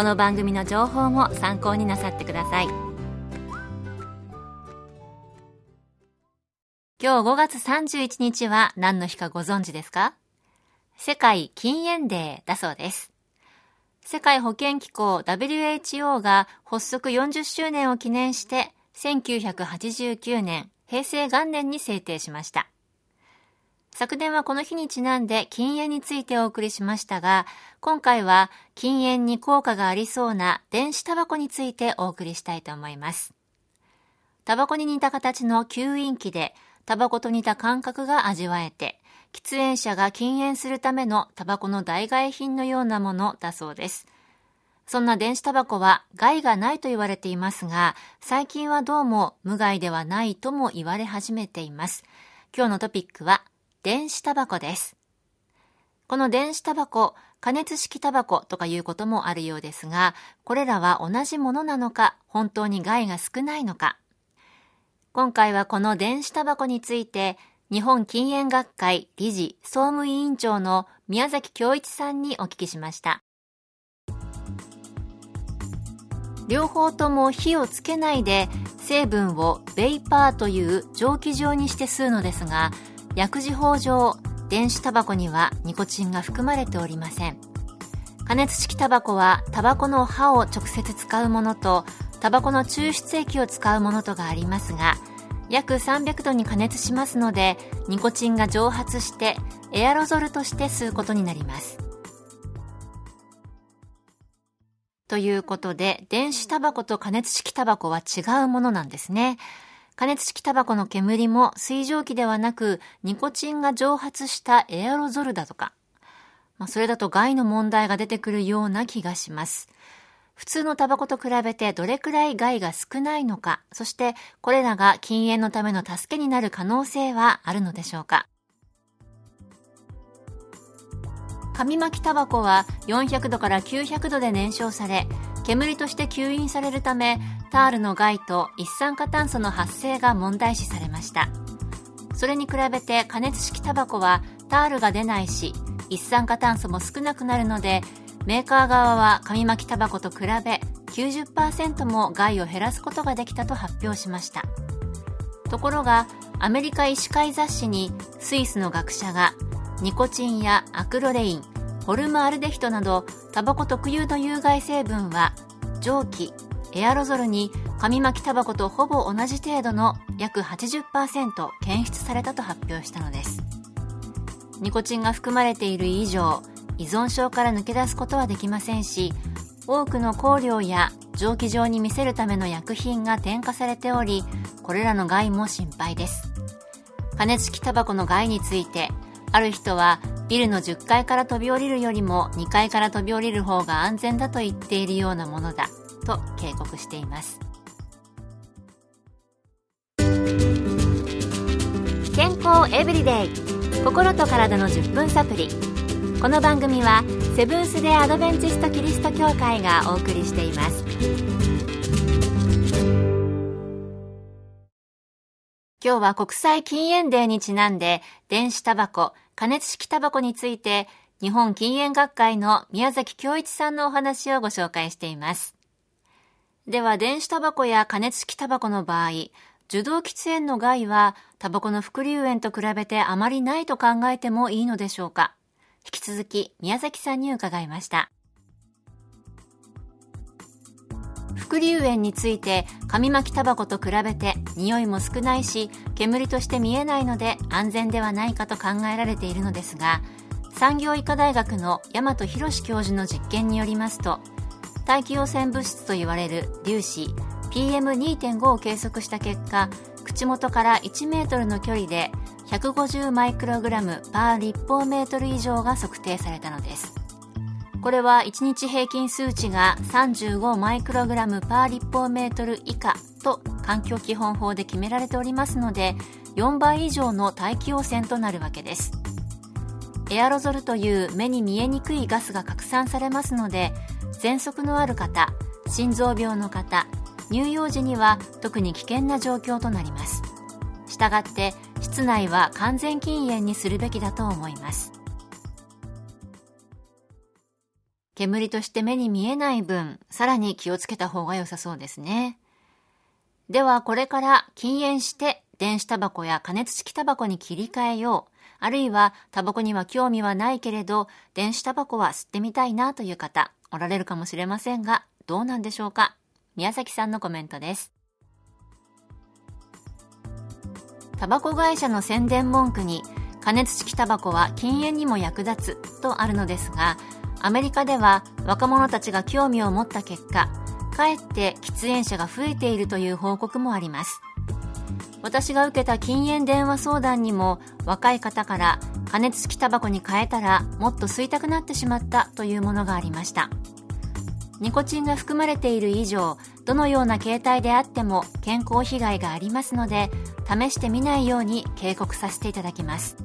この番組の情報も参考になさってください。今日5月31日は何の日かご存知ですか？世界禁煙デーだそうです。世界保健機構 WHO が発足40周年を記念して1989年平成元年に制定しました。昨年はこの日にちなんで禁煙についてお送りしましたが、今回は禁煙に効果がありそうな電子タバコについてお送りしたいと思います。タバコに似た形の吸引器で、タバコと似た感覚が味わえて、喫煙者が禁煙するためのタバコの代替品のようなものだそうです。そんな電子タバコは害がないと言われていますが、最近はどうも無害ではないとも言われ始めています。今日のトピックは電子タバコです。この電子タバコ、加熱式タバコとかいうこともあるようですが、これらは同じものなのか、本当に害が少ないのか。今回はこの電子タバコについて、日本禁煙学会理事総務委員長の宮崎恭一さんにお聞きしました。両方とも火をつけないで成分をベイパーという蒸気状にして吸うのですが薬事法上電子タバコにはニコチンが含まれておりません。加熱式タバコはタバコの葉を直接使うものとタバコの抽出液を使うものとがありますが約300度に加熱しますのでニコチンが蒸発してエアロゾルとして吸うことになります。ということで電子タバコと加熱式タバコは違うものなんですね。加熱式タバコの煙も水蒸気ではなくニコチンが蒸発したエアロゾルだとか、まあ、それだと害の問題が出てくるような気がします。普通のタバコと比べてどれくらい害が少ないのか、そしてこれらが禁煙のための助けになる可能性はあるのでしょうか。紙巻きタバコは400度から900度で燃焼され、煙として吸引されるためタールの害と一酸化炭素の発生が問題視されました。それに比べて加熱式タバコはタールが出ないし一酸化炭素も少なくなるのでメーカー側は紙巻きタバコと比べ90%も害を減らすことができたと発表しました。ところがアメリカ医師会雑誌にスイスの学者がニコチンやアクロレインホルムアルデヒドなどタバコ特有の有害成分は蒸気エアロゾルに紙巻きタバコとほぼ同じ程度の約80%検出されたと発表したのです。ニコチンが含まれている以上依存症から抜け出すことはできませんし多くの香料や蒸気状に見せるための薬品が添加されておりこれらの害も心配です。加熱式タバコの害についてある人はビルの10階から飛び降りるよりも2階から飛び降りる方が安全だと言っているようなものだと警告しています。健康エブリデイ心と体の10分サプリ。この番組はセブンス・デ・アドベンチスト・キリスト教会がお送りしています。今日は国際禁煙デーにちなんで電子タバコ加熱式タバコについて日本禁煙学会の宮崎恭一さんのお話をご紹介しています。では、電子タバコや加熱式タバコの場合、受動喫煙の害はタバコの副流煙と比べてあまりないと考えてもいいのでしょうか引き続き宮崎さんに伺いました。副流煙について紙巻きタバコと比べて匂いも少ないし煙として見えないので安全ではないかと考えられているのですが産業医科大学の大和博教授の実験によりますと大気汚染物質といわれる粒子 PM2.5 を計測した結果口元から1メートルの距離で150マイクログラムパー立方メートル以上が測定されたのです。これは1日平均数値が35マイクログラムパー立方メートル以下と環境基本法で決められておりますので4倍以上の大気汚染となるわけです。エアロゾルという目に見えにくいガスが拡散されますので喘息のある方心臓病の方乳幼児には特に危険な状況となります。したがって室内は完全禁煙にするべきだと思います。煙として目に見えない分、さらに気をつけた方が良さそうですね。ではこれから禁煙して電子タバコや加熱式タバコに切り替えよう。あるいはタバコには興味はないけれど電子タバコは吸ってみたいなという方おられるかもしれませんがどうなんでしょうか宮崎さんのコメントです。タバコ会社の宣伝文句に加熱式タバコは禁煙にも役立つとあるのですがアメリカでは若者たちが興味を持った結果かえって喫煙者が増えているという報告もあります。私が受けた禁煙電話相談にも若い方から加熱式タバコに変えたらもっと吸いたくなってしまったというものがありました。ニコチンが含まれている以上どのような形態であっても健康被害がありますので試してみないように警告させていただきます。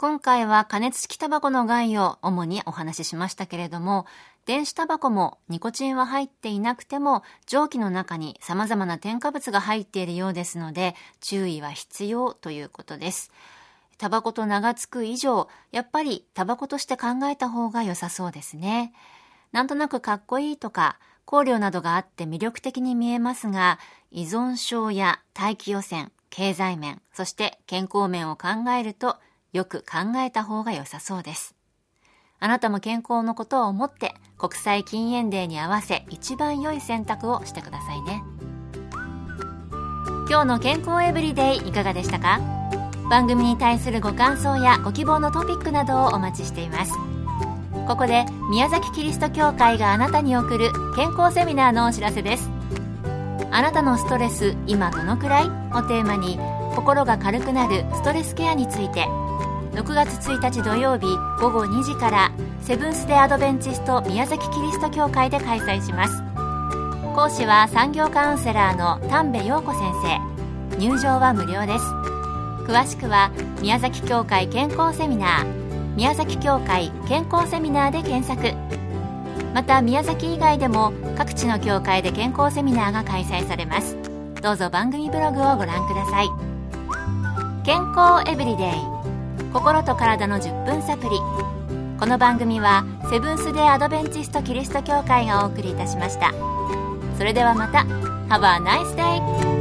今回は加熱式タバコの害を主にお話ししましたけれども、電子タバコもニコチンは入っていなくても蒸気の中に様々な添加物が入っているようですので注意は必要ということです。タバコと名が付く以上、やっぱりタバコとして考えた方が良さそうですね。なんとなくかっこいいとか、香料などがあって魅力的に見えますが、依存症や大気汚染、経済面、そして健康面を考えるとよく考えた方が良さそうです。あなたも健康のことを思って国際禁煙デーに合わせ一番良い選択をしてくださいね。今日の健康エブリデイいかがでしたか？番組に対するご感想やご希望のトピックなどをお待ちしています。ここで宮崎キリスト教会があなたに送る健康セミナーのお知らせです。あなたのストレス今どのくらい？をテーマに心が軽くなるストレスケアについて6月1日土曜日午後2時からセブンス・デ・アドベンチスト宮崎キリスト教会で開催します。講師は産業カウンセラーの丹部陽子先生。入場は無料です。詳しくは宮崎協会健康セミナー宮崎協会健康セミナーで検索。また宮崎以外でも各地の協会で健康セミナーが開催されます。どうぞ番組ブログをご覧ください。健康エブリデイ。心と体の10分サプリこの番組はセブンス・デ・アドベンチスト・キリスト教会がお送りいたしました。それではまた。Have a nice day!